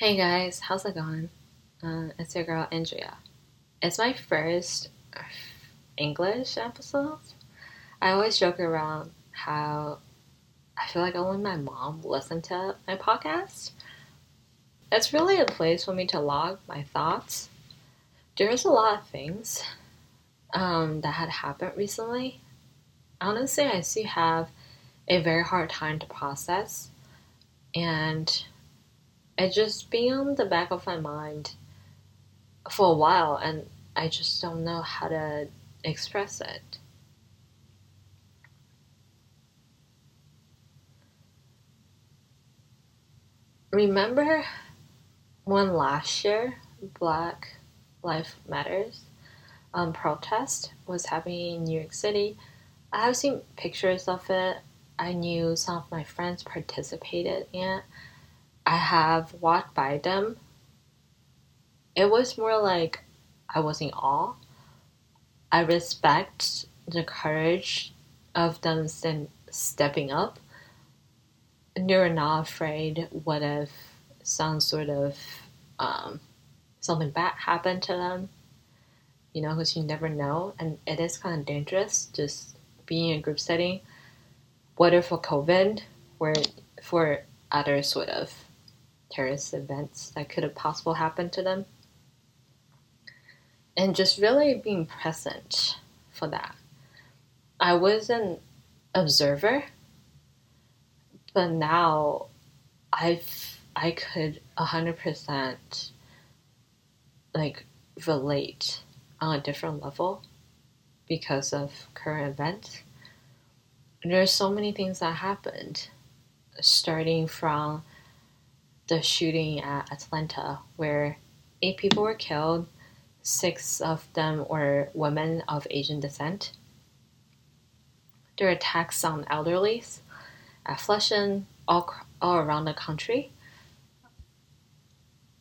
Hey guys, how's it going? Uh, it's your girl Andrea. It's my first English episode. I always joke around how I feel like only my mom listened to my podcast. It's really a place for me to log my thoughts. There's a lot of things um, that had happened recently. Honestly, I still have a very hard time to process, and it just been on the back of my mind for a while, and I just don't know how to express it. Remember when last year Black Life Matters um, protest was happening in New York City? I have seen pictures of it. I knew some of my friends participated in it. I have walked by them. It was more like I was in awe. I respect the courage of them stepping up. They're not afraid what if some sort of um, something bad happened to them. You know, because you never know, and it is kind of dangerous just being in a group setting. Whether for COVID, or for other sort of terrorist events that could have possible happened to them. And just really being present for that. I was an observer but now I've i could 100% like relate on a different level because of current events. There's so many things that happened starting from the shooting at Atlanta, where eight people were killed, six of them were women of Asian descent. There are attacks on elderlies at Flushing, all, all around the country.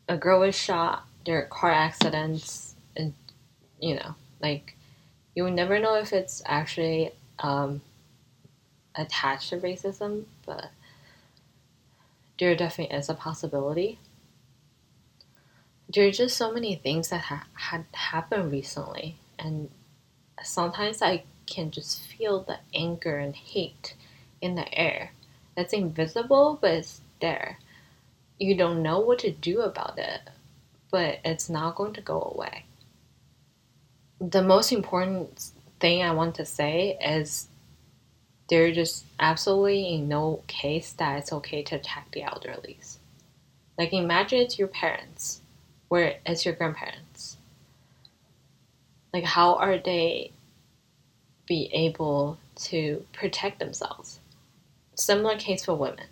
A girl was shot, there are car accidents, and you know, like, you would never know if it's actually um, attached to racism, but there definitely is a possibility. There are just so many things that ha- had happened recently, and sometimes I can just feel the anger and hate in the air. It's invisible, but it's there. You don't know what to do about it, but it's not going to go away. The most important thing I want to say is there's just absolutely in no case that it's okay to attack the elderly. Like imagine it's your parents, where it's your grandparents. Like how are they be able to protect themselves? Similar case for women.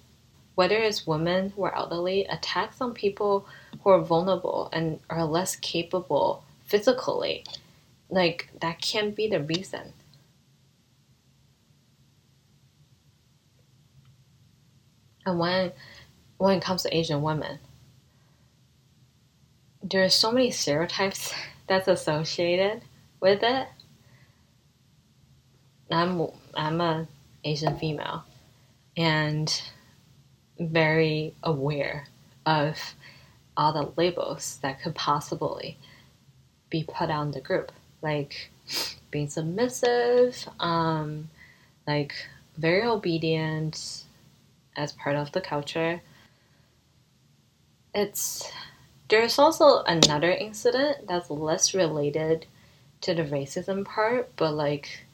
Whether it's women who are elderly, attacks on people who are vulnerable and are less capable physically, like that can't be the reason And when when it comes to Asian women, there are so many stereotypes that's associated with it. I'm I'm a Asian female and very aware of all the labels that could possibly be put on the group, like being submissive, um, like very obedient, as part of the culture. It's there's also another incident that's less related to the racism part, but like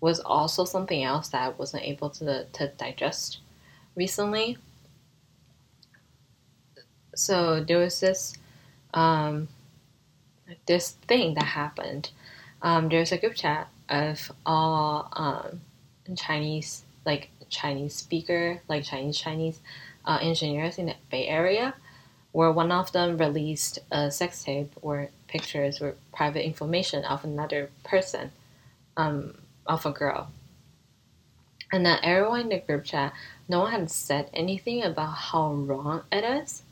was also something else that I wasn't able to to digest recently. So there was this um, this thing that happened. Um, there's a group chat of all um, Chinese like Chinese speaker, like Chinese Chinese uh, engineers in the Bay Area, where one of them released a sex tape or pictures or private information of another person, um, of a girl. And then everyone in the group chat, no one had said anything about how wrong it is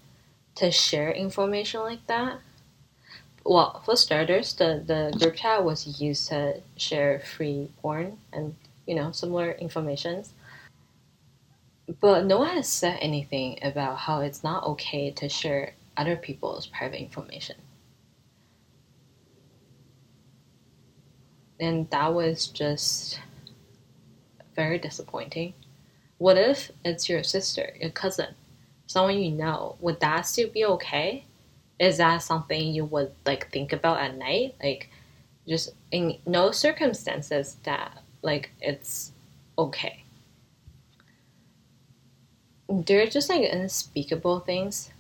to share information like that. Well, for starters, the, the group chat was used to share free porn and you know similar informations but no one has said anything about how it's not okay to share other people's private information. And that was just very disappointing. What if it's your sister, your cousin, someone you know? Would that still be okay? Is that something you would like think about at night? Like just in no circumstances that like it's okay. They're just like unspeakable things,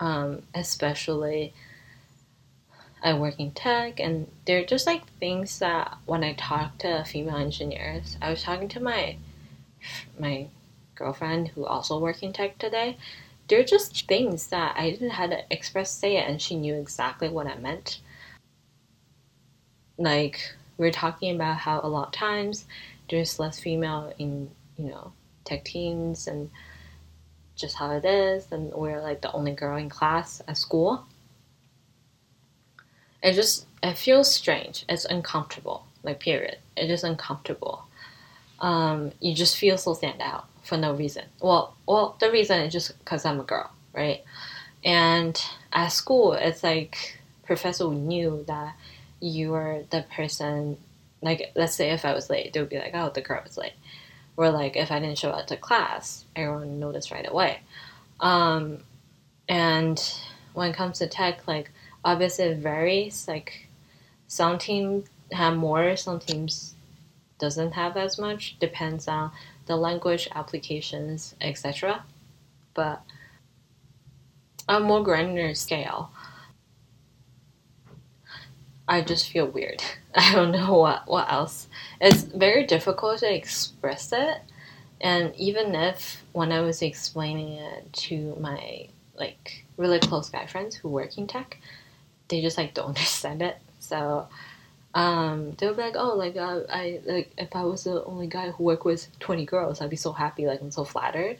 um, especially I work in tech, and they're just like things that when I talk to female engineers, I was talking to my my girlfriend who also works in tech today. They're just things that I didn't have to express say it, and she knew exactly what I meant. Like we are talking about how a lot of times there's less female in you know tech teams and just how it is, and we're like the only girl in class at school it just it feels strange. It's uncomfortable. Like period. It is uncomfortable. Um, you just feel so stand out for no reason. Well, well, the reason is just because I'm a girl, right? And at school, it's like professor knew that you were the person. Like, let's say if I was late, they would be like, "Oh, the girl was late," or like if I didn't show up to class, everyone noticed right away. Um, and when it comes to tech, like obviously it varies. Like some teams have more, some teams doesn't have as much. Depends on the language applications, etc. But on a more granular scale, I just feel weird. I don't know what, what else. It's very difficult to express it. And even if when I was explaining it to my like really close guy friends who work in tech, they just like don't understand it. So um, they'll be like, oh, like uh, I like if I was the only guy who worked with twenty girls, I'd be so happy. Like I'm so flattered.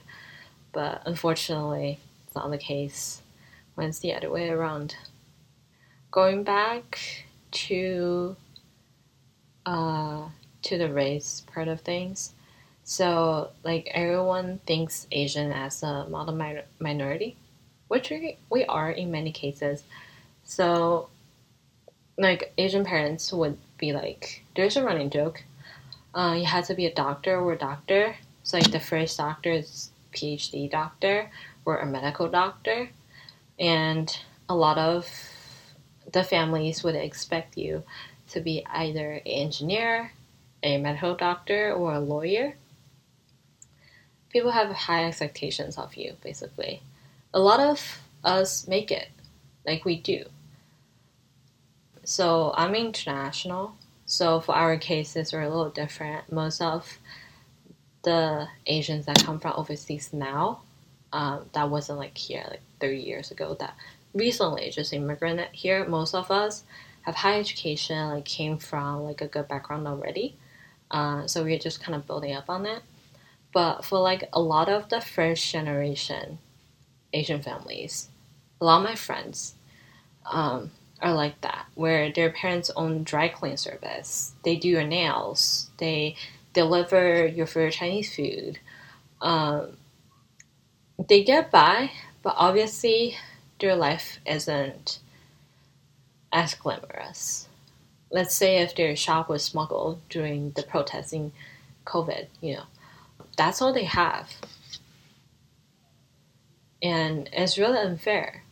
But unfortunately, it's not the case when it's the other way around. Going back to uh, to the race part of things. So, like, everyone thinks Asian as a model mi- minority, which we, we are in many cases. So, like Asian parents would be like, there's a running joke. Uh, you have to be a doctor or a doctor. So like the first doctor is PhD doctor or a medical doctor, and a lot of the families would expect you to be either an engineer, a medical doctor, or a lawyer. People have high expectations of you, basically. A lot of us make it, like we do. So I'm international. So for our cases, we're a little different. Most of the Asians that come from overseas now, um, that wasn't like here like 30 years ago. That recently just immigrated here. Most of us have high education, like came from like a good background already. Uh, so we're just kind of building up on that. But for like a lot of the first generation Asian families, a lot of my friends, um, are like that, where their parents own dry clean service. They do your nails. They deliver your favorite Chinese food. Um, they get by, but obviously their life isn't as glamorous. Let's say if their shop was smuggled during the protesting COVID, you know, that's all they have. And it's really unfair.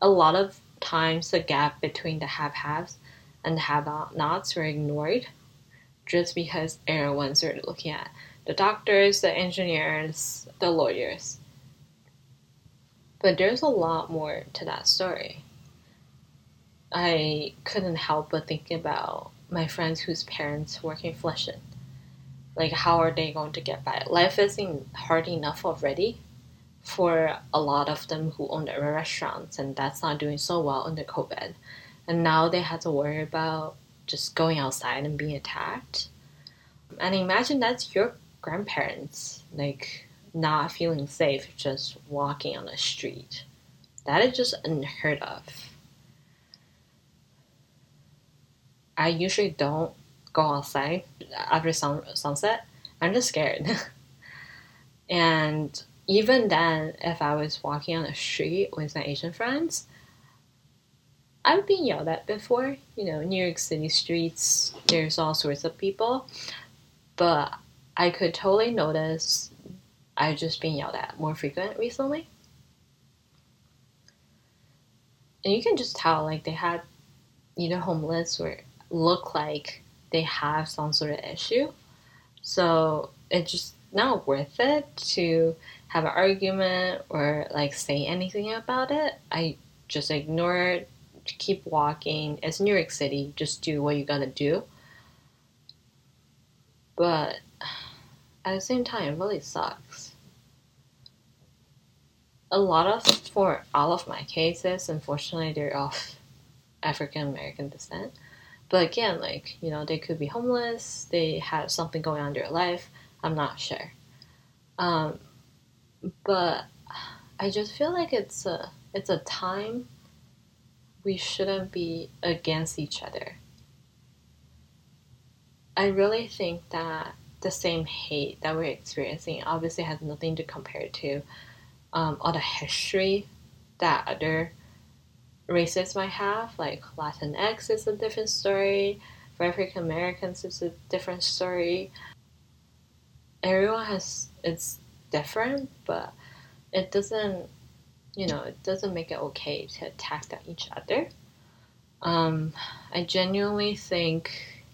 A lot of times the gap between the have-haves and the have-nots were ignored just because everyone started looking at the doctors, the engineers, the lawyers. But there's a lot more to that story. I couldn't help but think about my friends whose parents work in Flushing. Like, how are they going to get by? Life isn't hard enough already for a lot of them who own their restaurants, and that's not doing so well under COVID. And now they had to worry about just going outside and being attacked. And imagine that's your grandparents, like not feeling safe just walking on the street. That is just unheard of. I usually don't go outside after sun- sunset. I'm just scared. and even then, if I was walking on the street with my Asian friends, I've been yelled at before. You know, New York City streets, there's all sorts of people. But I could totally notice I've just been yelled at more frequent recently. And you can just tell, like, they had either homeless or look like they have some sort of issue. So it's just not worth it to have an argument or like say anything about it. I just ignore it, keep walking. It's New York City, just do what you gotta do. But at the same time, it really sucks. A lot of, for all of my cases, unfortunately, they're of African American descent. But again, like, you know, they could be homeless, they have something going on in their life. I'm not sure. Um, but I just feel like it's a it's a time we shouldn't be against each other. I really think that the same hate that we're experiencing obviously has nothing to compare to um, all the history that other races might have. Like Latinx is a different story, for African Americans it's a different story. Everyone has it's different, but it doesn't, you know, it doesn't make it okay to attack each other. Um, I genuinely think,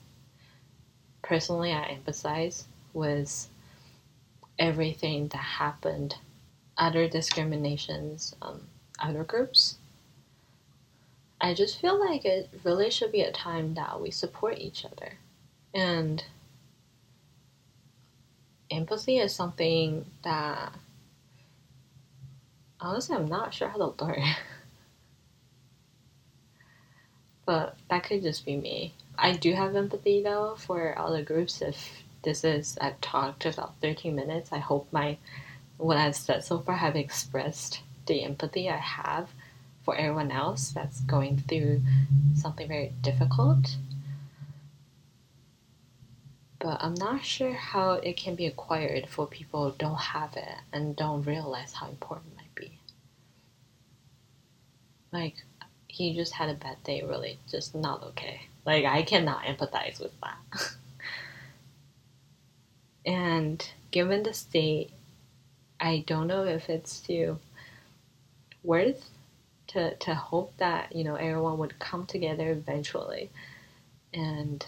personally, I empathize with everything that happened, other discriminations, um, other groups. I just feel like it really should be a time that we support each other. And empathy is something that honestly I'm not sure how to learn. but that could just be me. I do have empathy though for other groups. If this is I've talked about 13 minutes, I hope my what I've said so far have expressed the empathy I have for everyone else that's going through something very difficult. But I'm not sure how it can be acquired for people who don't have it and don't realize how important it might be. Like, he just had a bad day, really, just not okay. Like, I cannot empathize with that. and given the state, I don't know if it's worth to to hope that you know everyone would come together eventually and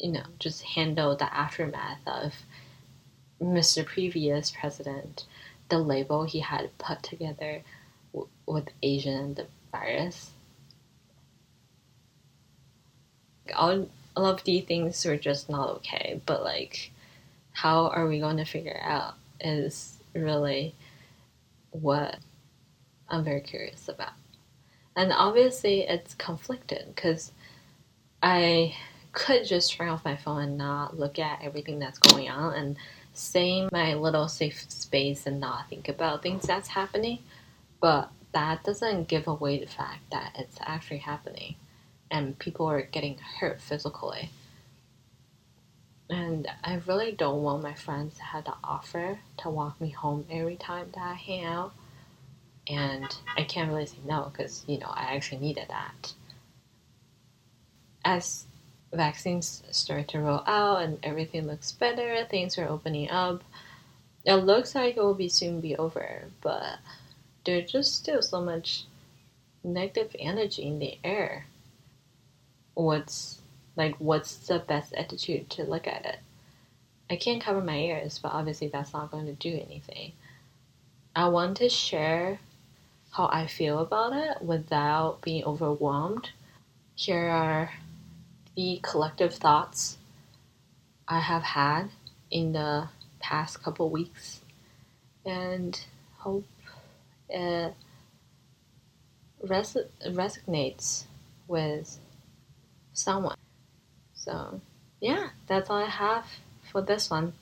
you know just handle the aftermath of Mr. Previous President, the label he had put together w- with Asian and the virus. All, all of these things were just not okay, but like, how are we going to figure out is really what I'm very curious about. And obviously, it's conflicted because I could just turn off my phone and not look at everything that's going on and stay in my little safe space and not think about things that's happening. But that doesn't give away the fact that it's actually happening and people are getting hurt physically. And I really don't want my friends to have the offer to walk me home every time that I hang out and I can't really say no because you know I actually needed that. As vaccines start to roll out and everything looks better, things are opening up. It looks like it will be soon be over, but there's just still so much negative energy in the air. What's like what's the best attitude to look at it? I can't cover my ears, but obviously that's not going to do anything. I want to share how I feel about it without being overwhelmed. Here are the collective thoughts I have had in the past couple weeks and hope it res- resonates with someone. So, yeah, that's all I have for this one.